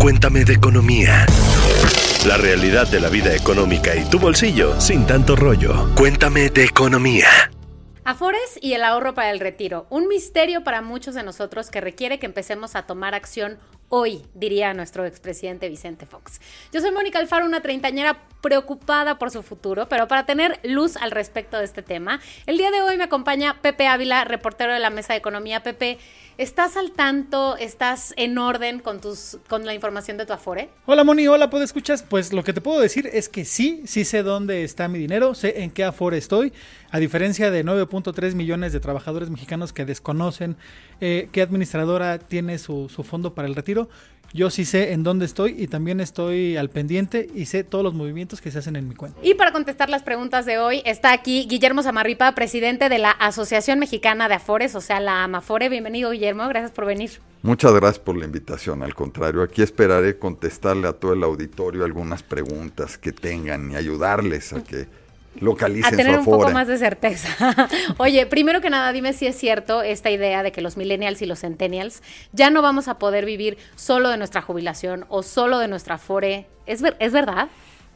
Cuéntame de economía. La realidad de la vida económica y tu bolsillo sin tanto rollo. Cuéntame de economía. Afores y el ahorro para el retiro. Un misterio para muchos de nosotros que requiere que empecemos a tomar acción hoy, diría nuestro expresidente Vicente Fox. Yo soy Mónica Alfaro, una treintañera preocupada por su futuro, pero para tener luz al respecto de este tema, el día de hoy me acompaña Pepe Ávila, reportero de la Mesa de Economía. Pepe, ¿Estás al tanto? ¿Estás en orden con tus con la información de tu Afore? Hola Moni, hola, ¿puedo escuchas? Pues lo que te puedo decir es que sí, sí sé dónde está mi dinero, sé en qué Afore estoy, a diferencia de 9.3 millones de trabajadores mexicanos que desconocen eh, qué administradora tiene su, su fondo para el retiro. Yo sí sé en dónde estoy y también estoy al pendiente y sé todos los movimientos que se hacen en mi cuenta. Y para contestar las preguntas de hoy está aquí Guillermo Zamarripa, presidente de la Asociación Mexicana de Afores, o sea, la AMAFORE. Bienvenido, Guillermo, gracias por venir. Muchas gracias por la invitación. Al contrario, aquí esperaré contestarle a todo el auditorio algunas preguntas que tengan y ayudarles a que localicen a tener un poco más de certeza. Oye, primero que nada, dime si es cierto esta idea de que los millennials y los centennials ya no vamos a poder vivir solo de nuestra jubilación o solo de nuestra fore. ¿Es, ¿Es verdad?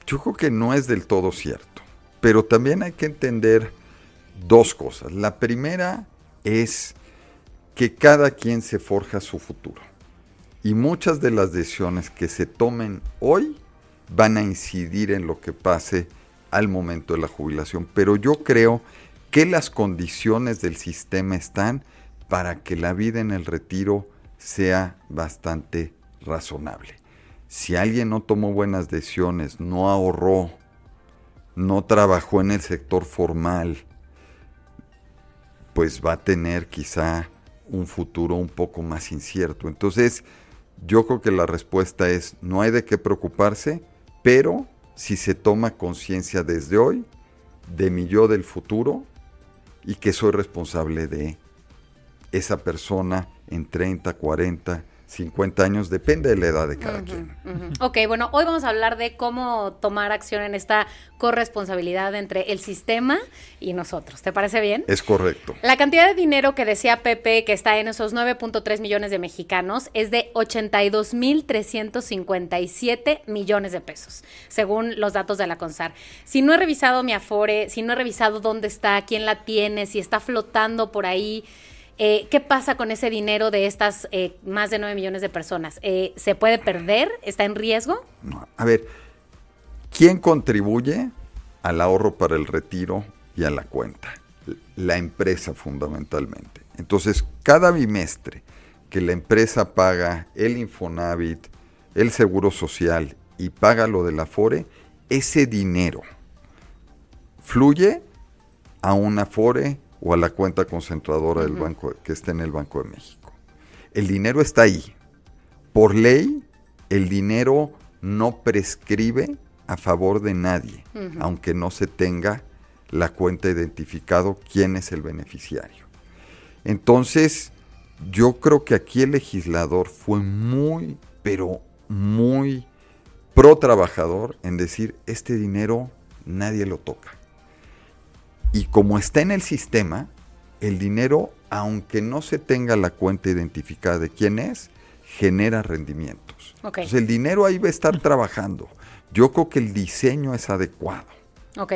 Yo creo que no es del todo cierto, pero también hay que entender dos cosas. La primera es que cada quien se forja su futuro y muchas de las decisiones que se tomen hoy van a incidir en lo que pase al momento de la jubilación. Pero yo creo que las condiciones del sistema están para que la vida en el retiro sea bastante razonable. Si alguien no tomó buenas decisiones, no ahorró, no trabajó en el sector formal, pues va a tener quizá un futuro un poco más incierto. Entonces, yo creo que la respuesta es, no hay de qué preocuparse, pero si se toma conciencia desde hoy de mi yo del futuro y que soy responsable de esa persona en 30, 40, 50 años, depende de la edad de cada quien. Ok, bueno, hoy vamos a hablar de cómo tomar acción en esta corresponsabilidad entre el sistema y nosotros. ¿Te parece bien? Es correcto. La cantidad de dinero que decía Pepe, que está en esos 9.3 millones de mexicanos, es de 82.357 millones de pesos, según los datos de la CONSAR. Si no he revisado mi Afore, si no he revisado dónde está, quién la tiene, si está flotando por ahí, eh, ¿Qué pasa con ese dinero de estas eh, más de 9 millones de personas? Eh, ¿Se puede perder? ¿Está en riesgo? a ver, ¿quién contribuye al ahorro para el retiro y a la cuenta? La empresa fundamentalmente. Entonces, cada bimestre que la empresa paga el Infonavit, el Seguro Social y paga lo de la FORE, ese dinero fluye a una FORE o a la cuenta concentradora del banco que está en el Banco de México. El dinero está ahí. Por ley, el dinero no prescribe a favor de nadie, aunque no se tenga la cuenta identificado quién es el beneficiario. Entonces, yo creo que aquí el legislador fue muy, pero muy pro trabajador en decir, este dinero nadie lo toca. Y como está en el sistema, el dinero, aunque no se tenga la cuenta identificada de quién es, genera rendimientos. Entonces el dinero ahí va a estar trabajando. Yo creo que el diseño es adecuado. Ok.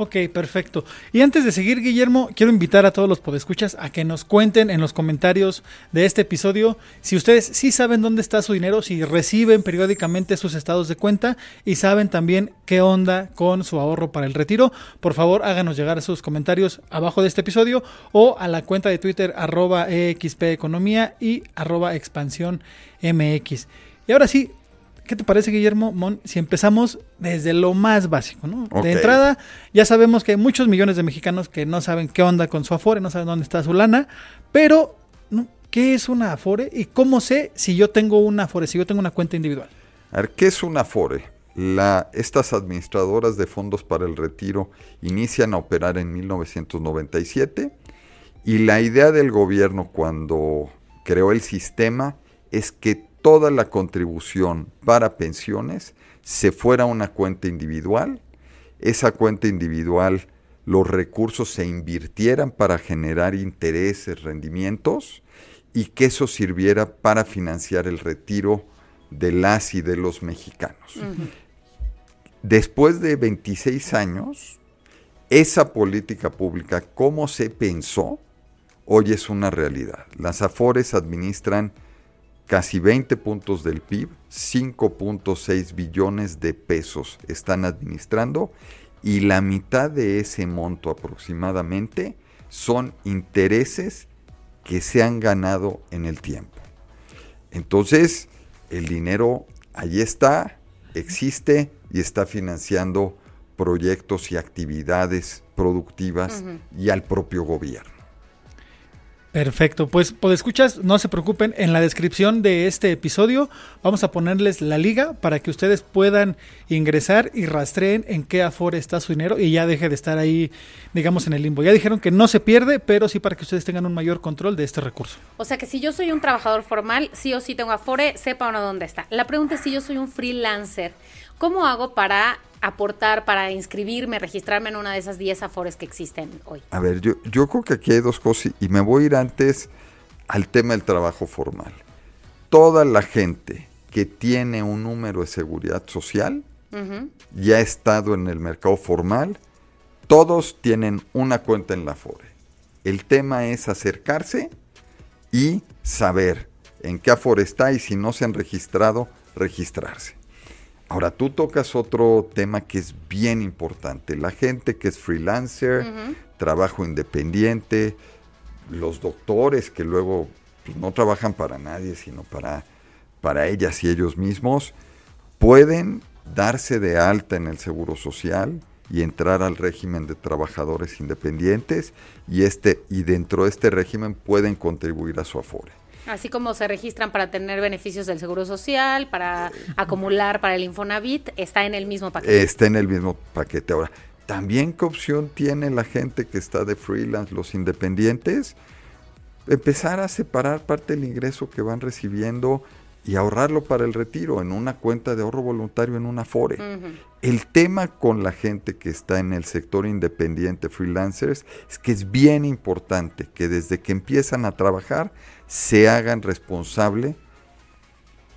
Ok, perfecto. Y antes de seguir, Guillermo, quiero invitar a todos los podescuchas a que nos cuenten en los comentarios de este episodio si ustedes sí saben dónde está su dinero, si reciben periódicamente sus estados de cuenta y saben también qué onda con su ahorro para el retiro. Por favor, háganos llegar sus comentarios abajo de este episodio o a la cuenta de Twitter arroba Economía y arroba. Y ahora sí, ¿Qué te parece, Guillermo Mon, si empezamos desde lo más básico? ¿no? De entrada, ya sabemos que hay muchos millones de mexicanos que no saben qué onda con su Afore, no saben dónde está su lana, pero ¿qué es una Afore y cómo sé si yo tengo una Afore, si yo tengo una cuenta individual? A ver, ¿qué es una Afore? La, estas administradoras de fondos para el retiro inician a operar en 1997 y la idea del gobierno cuando creó el sistema es que toda la contribución para pensiones se fuera a una cuenta individual, esa cuenta individual los recursos se invirtieran para generar intereses, rendimientos y que eso sirviera para financiar el retiro de las y de los mexicanos. Después de 26 años, esa política pública, cómo se pensó, hoy es una realidad. Las AFORES administran casi 20 puntos del PIB, 5.6 billones de pesos están administrando y la mitad de ese monto aproximadamente son intereses que se han ganado en el tiempo. Entonces, el dinero ahí está, existe y está financiando proyectos y actividades productivas y al propio gobierno. Perfecto, pues escuchas, no se preocupen, en la descripción de este episodio vamos a ponerles la liga para que ustedes puedan ingresar y rastreen en qué afore está su dinero y ya deje de estar ahí, digamos, en el limbo. Ya dijeron que no se pierde, pero sí para que ustedes tengan un mayor control de este recurso. O sea que si yo soy un trabajador formal, sí o sí tengo afore, sepa uno dónde está. La pregunta es si yo soy un freelancer, ¿cómo hago para aportar para inscribirme, registrarme en una de esas 10 afores que existen hoy? A ver, yo, yo creo que aquí hay dos cosas y me voy a ir antes al tema del trabajo formal. Toda la gente que tiene un número de seguridad social ya ha estado en el mercado formal, todos tienen una cuenta en la Afore. El tema es acercarse y saber en qué Afore está y si no se han registrado, registrarse. Ahora, tú tocas otro tema que es bien importante. La gente que es freelancer, trabajo independiente, los doctores que luego pues, no trabajan para nadie, sino para, para ellas y ellos mismos, pueden darse de alta en el Seguro Social y entrar al régimen de trabajadores independientes y, este, y dentro de este régimen pueden contribuir a su afore. Así como se registran para tener beneficios del Seguro Social, para acumular para el Infonavit, está en el mismo paquete. Está en el mismo paquete. Ahora, también qué opción tiene la gente que está de freelance, los independientes, empezar a separar parte del ingreso que van recibiendo y ahorrarlo para el retiro en una cuenta de ahorro voluntario en una FORE. El tema con la gente que está en el sector independiente, freelancers, es que es bien importante que desde que empiezan a trabajar se hagan responsable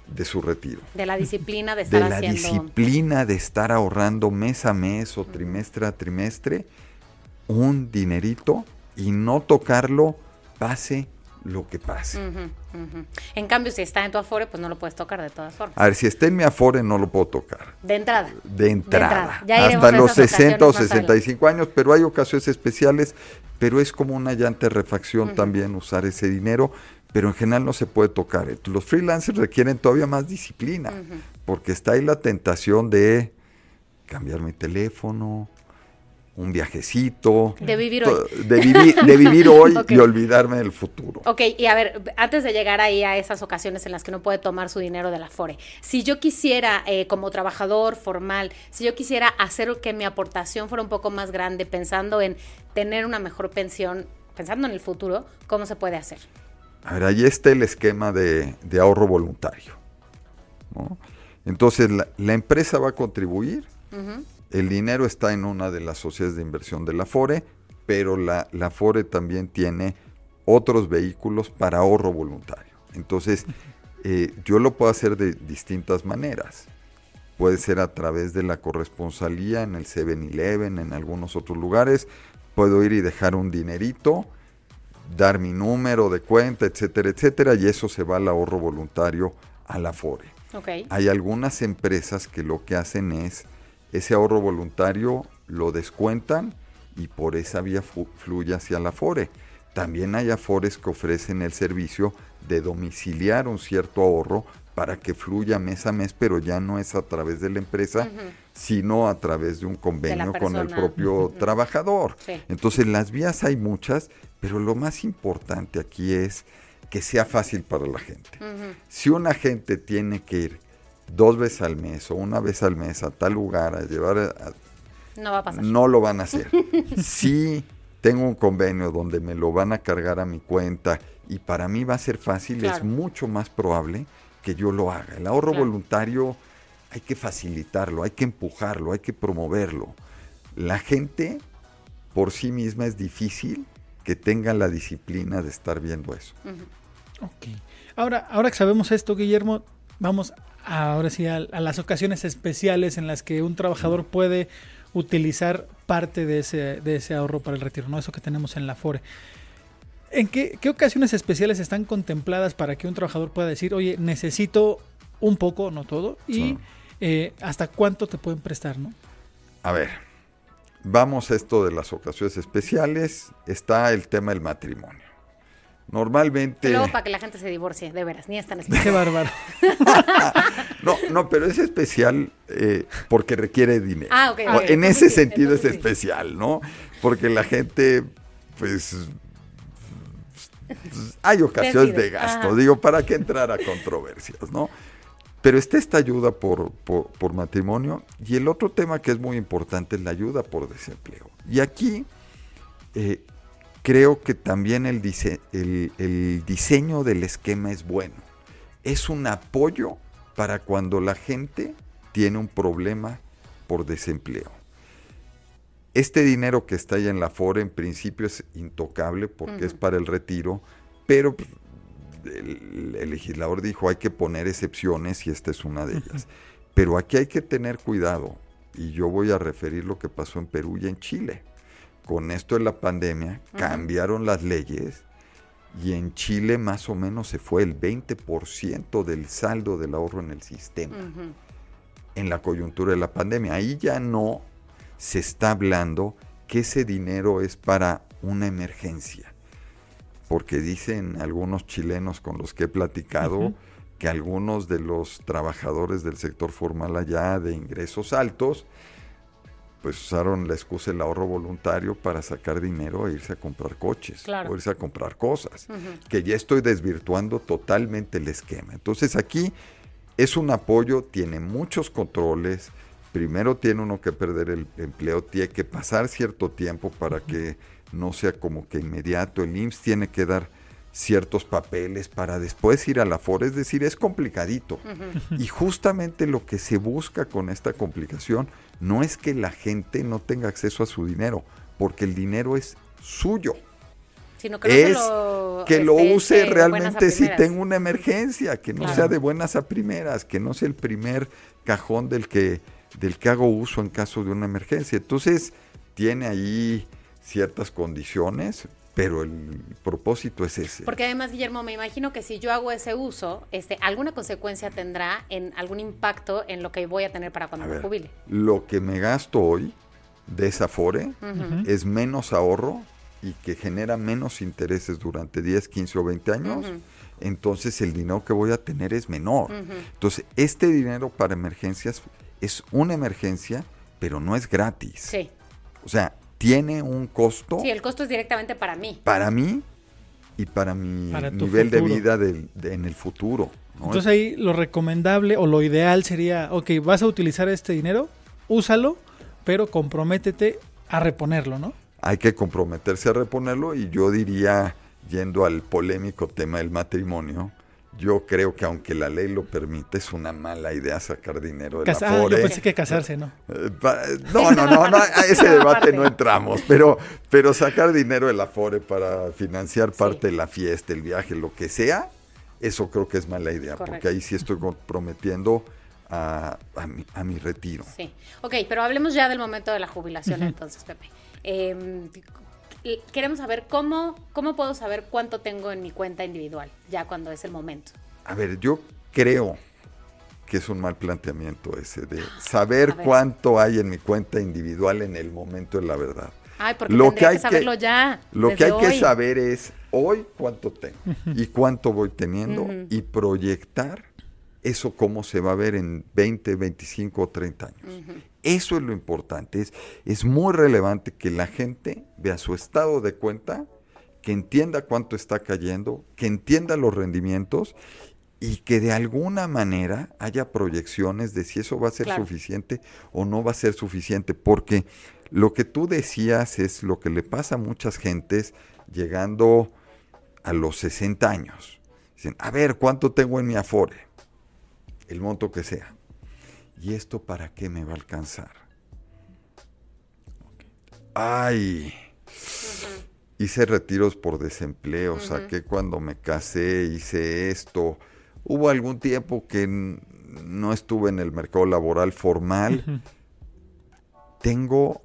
de su retiro. De la disciplina de estar De la disciplina de estar ahorrando mes a mes o trimestre a trimestre un dinerito y no tocarlo pase lo que pase. En cambio, si está en tu Afore, pues no lo puedes tocar de todas formas. A ver, si está en mi Afore, no lo puedo tocar. De entrada. De entrada. Hasta los 60 o 65 años, pero hay ocasiones especiales, pero es como una llanta de refacción también usar ese dinero, pero en general no se puede tocar. Los freelancers requieren todavía más disciplina, porque está ahí la tentación de cambiar mi teléfono, un viajecito. De vivir hoy. De, vivir hoy y olvidarme del futuro. Ok, y a ver, antes de llegar ahí a esas ocasiones en las que no puede tomar su dinero de la FORE, si yo quisiera, eh, como trabajador formal, si yo quisiera hacer que mi aportación fuera un poco más grande, pensando en tener una mejor pensión, pensando en el futuro, ¿cómo se puede hacer? A ver, ahí está el esquema de, ahorro voluntario. Entonces, la, empresa va a contribuir. El dinero está en una de las sociedades de inversión de la FORE, pero la, la FORE también tiene otros vehículos para ahorro voluntario. Entonces, eh, yo lo puedo hacer de distintas maneras. Puede ser a través de la corresponsalía en el 7-Eleven, en algunos otros lugares. Puedo ir y dejar un dinerito, dar mi número de cuenta, etcétera, etcétera, y eso se va al ahorro voluntario a la FORE. Hay algunas empresas que lo que hacen es ese ahorro voluntario lo descuentan y por esa vía fluye hacia la FORE. También hay AFORES que ofrecen el servicio de domiciliar un cierto ahorro para que fluya mes a mes, pero ya no es a través de la empresa, sino a través de un convenio con el propio trabajador. Entonces las vías hay muchas, pero lo más importante aquí es que sea fácil para la gente. Si una gente tiene que ir dos veces al mes o una vez al mes a tal lugar a llevar... a- No va a pasar. no lo van a hacer. si tengo un convenio donde me lo van a cargar a mi cuenta y para mí va a ser fácil, es mucho más probable que yo lo haga. El ahorro Claro. voluntario hay que facilitarlo, hay que empujarlo, hay que promoverlo. La gente por sí misma es difícil que tenga la disciplina de estar viendo eso. Ok. Ahora, ahora que sabemos esto, Guillermo, vamos ahora sí a, a las ocasiones especiales en las que un trabajador puede utilizar parte de ese, de ese ahorro para el retiro, ¿no? Eso que tenemos en la FORE. ¿En qué, qué ocasiones especiales están contempladas para que un trabajador pueda decir, oye, necesito un poco, no todo, y Sí. eh, hasta cuánto te pueden prestar, ¿no? A ver, vamos a esto de las ocasiones especiales. Está el tema del matrimonio. Normalmente... Luego para que la gente se divorcie, de veras, ni es tan Qué especial. bárbaro. No, no, pero es especial eh, porque requiere dinero. Ah, ok, O ok. En Entonces ese sí, sentido es sí. especial, ¿no? Porque la gente, pues, hay ocasiones Decide, de gasto. ajá. Digo, ¿para qué entrar a controversias, no? Pero está esta ayuda por, por, por matrimonio y el otro tema que es muy importante es la ayuda por desempleo. Y aquí eh, creo que también el, dise- el- el diseño del esquema es bueno. Es un apoyo para cuando la gente tiene un problema por desempleo. Este dinero que está ahí en la FORE en principio es intocable porque es para el retiro, pero el, el legislador dijo hay que poner excepciones y esta es una de ellas. Pero aquí hay que tener cuidado y yo voy a referir lo que pasó en Perú y en Chile. Con esto de la pandemia cambiaron las leyes y en Chile más o menos se fue el 20% del saldo del ahorro en el sistema en la coyuntura de la pandemia. Ahí ya no se está hablando que ese dinero es para una emergencia. Porque dicen algunos chilenos con los que he platicado que algunos de los trabajadores del sector formal allá de ingresos altos, pues usaron la excusa del ahorro voluntario para sacar dinero e irse a comprar coches Claro. o irse a comprar cosas que ya estoy desvirtuando totalmente el esquema. Entonces aquí es un apoyo, tiene muchos controles. Primero tiene uno que perder el empleo, tiene que pasar cierto tiempo para que no sea como que inmediato. El IMSS tiene que dar ciertos papeles para después ir a la FORE, es decir, es complicadito. Y justamente lo que se busca con esta complicación no es que la gente no tenga acceso a su dinero, porque el dinero es suyo Sino que no es lo, que lo este, use realmente si tengo una emergencia, que no Claro. sea de buenas a primeras, que no sea el primer cajón del que, del que hago uso en caso de una emergencia. Entonces, tiene ahí ciertas condiciones, pero el propósito es ese. Porque además, Guillermo, me imagino que si yo hago ese uso, este, alguna consecuencia tendrá en algún impacto en lo que voy a tener para cuando A me ver, jubile. lo que me gasto hoy de esa FORE es menos ahorro y que genera menos intereses durante 10, 15 o 20 años, entonces el dinero que voy a tener es menor. Entonces, este dinero para emergencias es una emergencia, pero no es gratis. Sí. O sea, tiene un costo Sí, el costo es directamente para mí. para mí y para mi Para nivel de vida del- de- en el futuro. ¿no? Entonces ahí lo recomendable o lo ideal sería, ok, vas a utilizar este dinero, úsalo, pero comprométete a reponerlo, ¿no? hay que comprometerse a reponerlo y yo diría, yendo al polémico tema del matrimonio, yo creo que aunque la ley lo permite, es una mala idea sacar dinero de Casa- la ah, yo FORE. pensé que casarse, ¿no? Eh, No, no, no, no, a ese debate no entramos, pero, pero sacar dinero de la FORE para financiar parte de la fiesta, el viaje, lo que sea, eso creo que es mala idea, Correcto. porque ahí sí estoy comprometiendo a, a mi, a mi retiro. Sí. Ok, pero hablemos ya del momento de la jubilación entonces, Pepe. Eh, queremos saber cómo, cómo puedo saber cuánto tengo en mi cuenta individual, ya cuando es el momento. A ver, yo creo que es un mal planteamiento ese de saber A ver. cuánto hay en mi cuenta individual en el momento de la verdad. Ay, porque Lo que hay que- saberlo ya. Lo que hay que saber es hoy cuánto tengo y cuánto voy teniendo y proyectar eso cómo se va a ver en 20, 25 o 30 años. Eso es lo importante. Es, es muy relevante que la gente vea su estado de cuenta, que entienda cuánto está cayendo, que entienda los rendimientos y que de alguna manera haya proyecciones de si eso va a ser suficiente o no va a ser suficiente, porque lo que tú decías es lo que le pasa a muchas gentes llegando a los 60 años. Dicen, a ver, ¿cuánto tengo en mi Afore? El monto que sea. ¿Y esto para qué me va a alcanzar? Ay, hice retiros por desempleo, saqué cuando me casé, hice esto. Hubo algún tiempo que no estuve en el mercado laboral formal. Tengo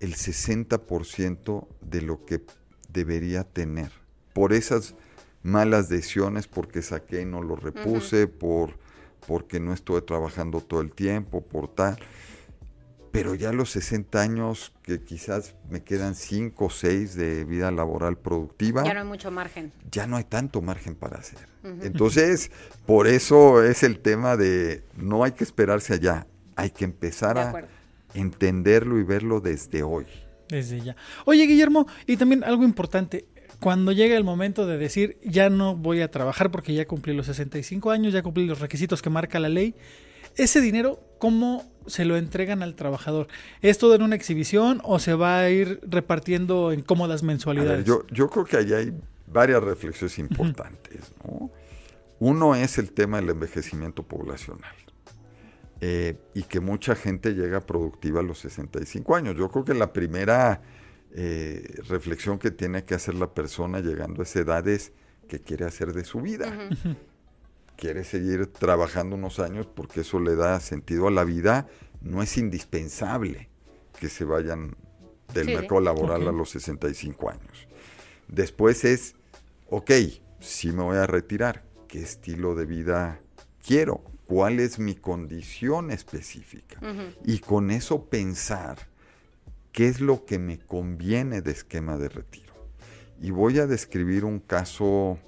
el 60% de lo que debería tener. Por esas malas decisiones, porque saqué y no lo repuse, por, porque no estuve trabajando todo el tiempo, por tal pero ya a los 60 años, que quizás me quedan 5 o 6 de vida laboral productiva. Ya no hay mucho margen. Ya no hay tanto margen para hacer. Entonces, por eso es el tema de no hay que esperarse allá, hay que empezar a entenderlo y verlo desde hoy. Desde ya. Oye, Guillermo, y también algo importante, cuando llega el momento de decir, ya no voy a trabajar porque ya cumplí los 65 años, ya cumplí los requisitos que marca la ley, ese dinero, ¿cómo se lo entregan al trabajador? ¿Es todo en una exhibición o se va a ir repartiendo en cómodas mensualidades? yo, yo creo que allá hay varias reflexiones importantes. Uno es el tema del envejecimiento poblacional. Eh, y que mucha gente llega productiva a los 65 años. Yo creo que la primera eh, reflexión que tiene que hacer la persona llegando a esa edad es qué quiere hacer de su vida. Quiere seguir trabajando unos años porque eso le da sentido a la vida, no es indispensable que se vayan del mercado laboral a los 65 años. Después es, ok, si me voy a retirar, ¿qué estilo de vida quiero? ¿Cuál es mi condición específica? Y con eso pensar qué es lo que me conviene de esquema de retiro. Y voy a describir un caso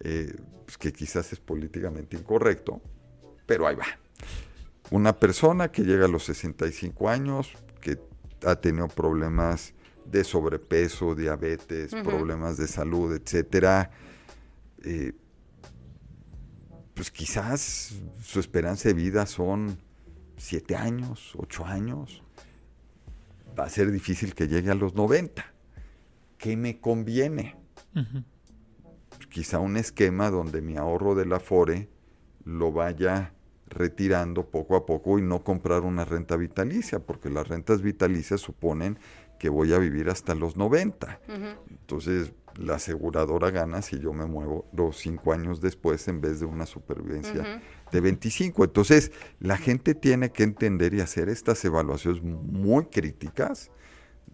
eh, pues, que quizás es políticamente incorrecto, pero ahí va. Una persona que llega a los 65 años, que ha tenido problemas de sobrepeso, diabetes, problemas de salud, etcétera, eh, pues quizás su esperanza de vida son 7 años, 8 años. Va a ser difícil que llegue a los 90. ¿Qué me conviene? quizá un esquema donde mi ahorro de la FORE lo vaya retirando poco a poco y no comprar una renta vitalicia, porque las rentas vitalicias suponen que voy a vivir hasta los 90. Entonces, la aseguradora gana si yo me muevo los cinco años después en vez de una supervivencia de 25. Entonces, la gente tiene que entender y hacer estas evaluaciones muy críticas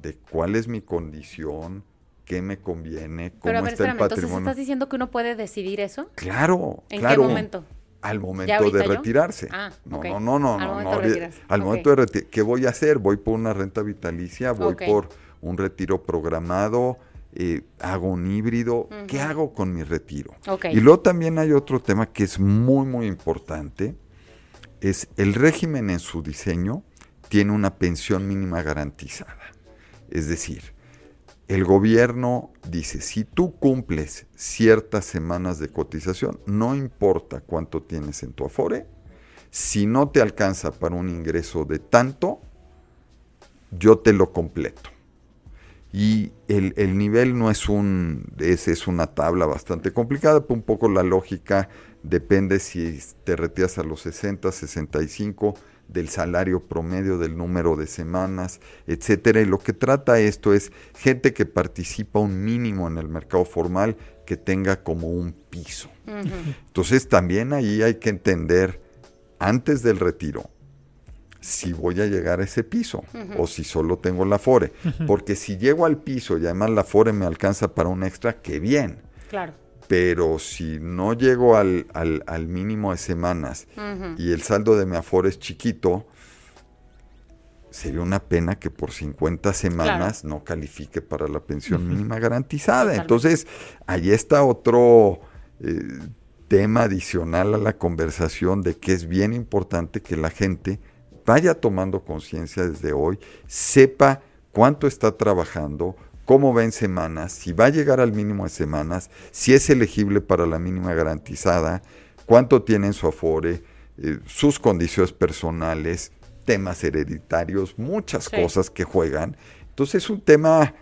de cuál es mi condición, qué me conviene, cómo Pero a ver, está el patrimonio. Entonces, ¿estás diciendo que uno puede decidir eso? Claro, ¿En claro. qué momento? Al momento de retirarse. Ah, no, no, no, no, Al no, momento no, de retirarse. Al momento de retirarse, ¿qué voy a hacer? Voy por una renta vitalicia, voy Ok. por un retiro programado, eh, hago un híbrido. ¿Qué hago con mi retiro? Y luego también hay otro tema que es muy, muy importante. Es el régimen en su diseño tiene una pensión mínima garantizada. Es decir, el gobierno dice, si tú cumples ciertas semanas de cotización, no importa cuánto tienes en tu afore, si no te alcanza para un ingreso de tanto, yo te lo completo. Y el, el nivel no es un, es, es una tabla bastante complicada, pero un poco la lógica depende si te retiras a los 60, 65, del salario promedio, del número de semanas, etcétera. Y lo que trata esto es gente que participa un mínimo en el mercado formal que tenga como un piso. Entonces también ahí hay que entender antes del retiro si voy a llegar a ese piso o si solo tengo la FORE. Porque si llego al piso y además la FORE me alcanza para un extra, qué bien. Claro. Pero si no llego al, al- al mínimo de semanas y el saldo de mi aforo es chiquito, sería una pena que por 50 semanas no califique para la pensión mínima garantizada. Totalmente. Entonces, ahí está otro eh, tema adicional a la conversación de que es bien importante que la gente vaya tomando conciencia desde hoy, sepa cuánto está trabajando, cómo va en semanas, si va a llegar al mínimo de semanas, si es elegible para la mínima garantizada, cuánto tiene en su afore, eh, sus condiciones personales, temas hereditarios, muchas cosas que juegan. Entonces es un tema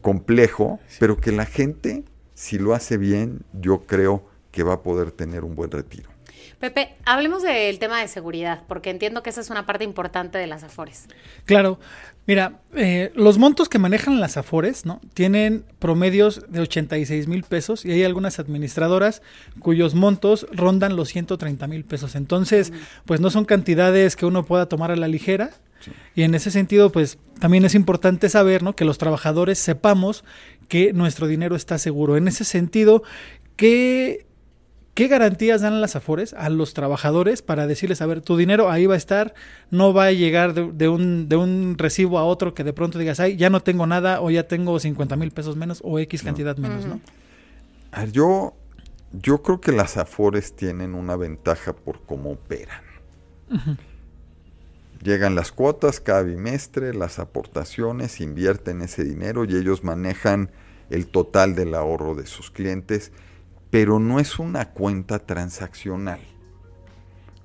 complejo, pero que la gente, si lo hace bien, yo creo que va a poder tener un buen retiro. Pepe, hablemos del tema de seguridad, porque entiendo que esa es una parte importante de las Afores. Claro, mira, eh, los montos que manejan las Afores, ¿no? Tienen promedios de 86 mil pesos y hay algunas administradoras cuyos montos rondan los 130 mil pesos. Entonces, pues no son cantidades que uno pueda tomar a la ligera. Y en ese sentido, pues también es importante saber, ¿no? Que los trabajadores sepamos que nuestro dinero está seguro. En ese sentido, ¿qué ¿Qué garantías dan las Afores a los trabajadores para decirles, a ver, tu dinero ahí va a estar, no va a llegar de, un, de un recibo a otro que de pronto digas, ay, ya no tengo nada o ya tengo 50 mil pesos menos o X cantidad menos, ¿no? yo, yo creo que las Afores tienen una ventaja por cómo operan. Llegan las cuotas cada bimestre, las aportaciones, invierten ese dinero y ellos manejan el total del ahorro de sus clientes pero no es una cuenta transaccional.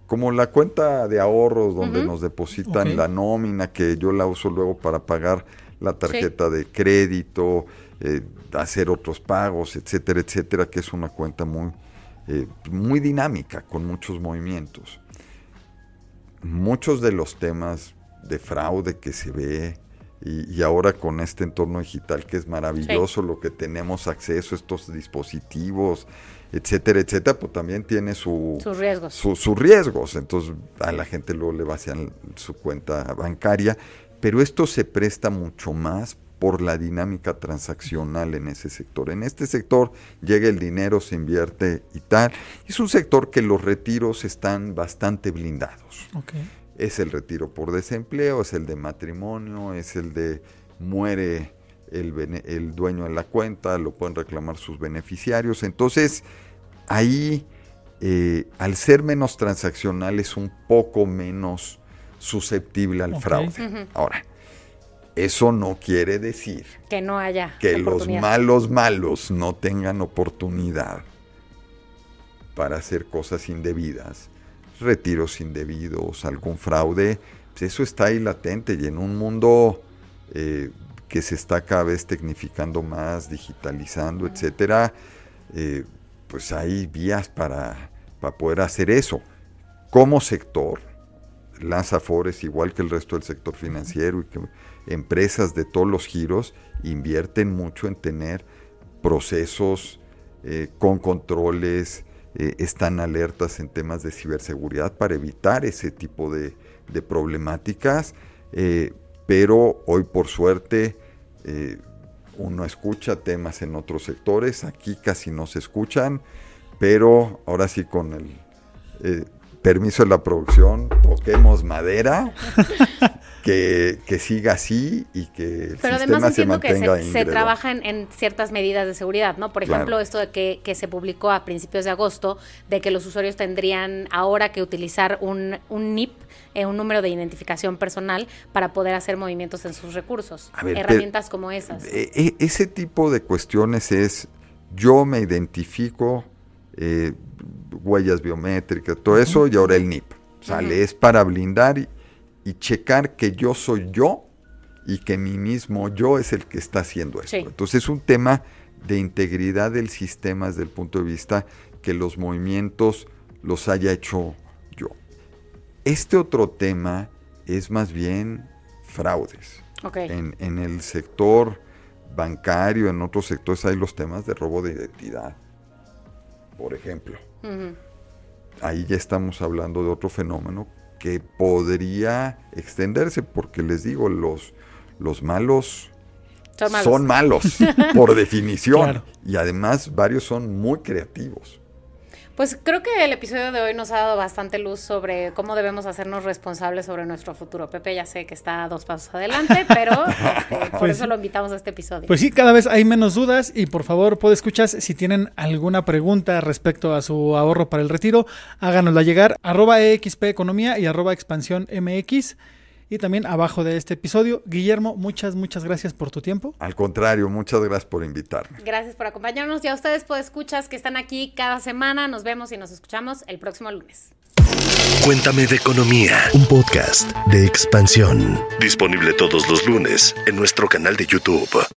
Como la cuenta de ahorros donde nos depositan la nómina, que yo la uso luego para pagar la tarjeta de crédito, eh, hacer otros pagos, etcétera, etcétera, que es una cuenta muy, eh, muy dinámica, con muchos movimientos. Muchos de los temas de fraude que se ve, y, ahora con este entorno digital que es maravilloso, lo que tenemos acceso a estos dispositivos, etcétera, etcétera, pues también tiene su, sus riesgos. sus riesgos. Entonces a la gente luego le vacían su cuenta bancaria, pero esto se presta mucho más por la dinámica transaccional en ese sector. En este sector llega el dinero, se invierte y tal. Es un sector que los retiros están bastante blindados. Okay es el retiro por desempleo, es el de matrimonio, es el de muere el, dueño de la cuenta, lo pueden reclamar sus beneficiarios. Entonces, ahí, eh, al ser menos transaccional, es un poco menos susceptible al fraude. Ahora, eso no quiere decir que no haya que los malos malos no tengan oportunidad para hacer cosas indebidas retiros indebidos, algún fraude, pues eso está ahí latente y en un mundo eh, que se está cada vez tecnificando más, digitalizando, etcétera, eh, pues hay vías para, para, poder hacer eso. Como sector, Lanzafores, igual que el resto del sector financiero y que empresas de todos los giros, invierten mucho en tener procesos eh, con controles, eh, están alertas en temas de ciberseguridad para evitar ese tipo de, problemáticas, eh, pero hoy por suerte eh, uno escucha temas en otros sectores, aquí casi no se escuchan, pero ahora sí con el permiso de la producción, toquemos madera que, siga así y que el Pero además entiendo que se, se trabaja en, ciertas medidas de seguridad, ¿no? Por ejemplo, esto de que, que, se publicó a principios de agosto, de que los usuarios tendrían ahora que utilizar un, un NIP, eh, un número de identificación personal, para poder hacer movimientos en sus recursos. Herramientas como esas. E, e, ese tipo de cuestiones es, yo me identifico, eh, huellas biométricas, todo eso, y ahora el NIP. Sale, es para blindar y, y checar que yo soy yo y que mi mismo yo es el que está haciendo esto. Entonces es un tema de integridad del sistema desde el punto de vista que los movimientos los haya hecho yo. Este otro tema es más bien fraudes. En, el sector bancario, en otros sectores hay los temas de robo de identidad, por ejemplo. Ahí ya estamos hablando de otro fenómeno que podría extenderse, porque les digo, los, los malos son malos, por definición. Y además varios son muy creativos. Pues creo que el episodio de hoy nos ha dado bastante luz sobre cómo debemos hacernos responsables sobre nuestro futuro. Pepe ya sé que está dos pasos adelante, pero este, por pues eso lo invitamos a este episodio. Pues sí, cada vez hay menos dudas y por favor, puede escuchar si tienen alguna pregunta respecto a su ahorro para el retiro, háganosla llegar arroba EXP Economía y arroba Expansión MX. Y también abajo de este episodio. Guillermo, muchas, muchas gracias por tu tiempo. Al contrario, muchas gracias por invitarme. Gracias por acompañarnos y a ustedes, pues, escuchas que están aquí cada semana. Nos vemos y nos escuchamos el próximo lunes. Cuéntame de Economía, un podcast de expansión. Disponible todos los lunes en nuestro canal de YouTube.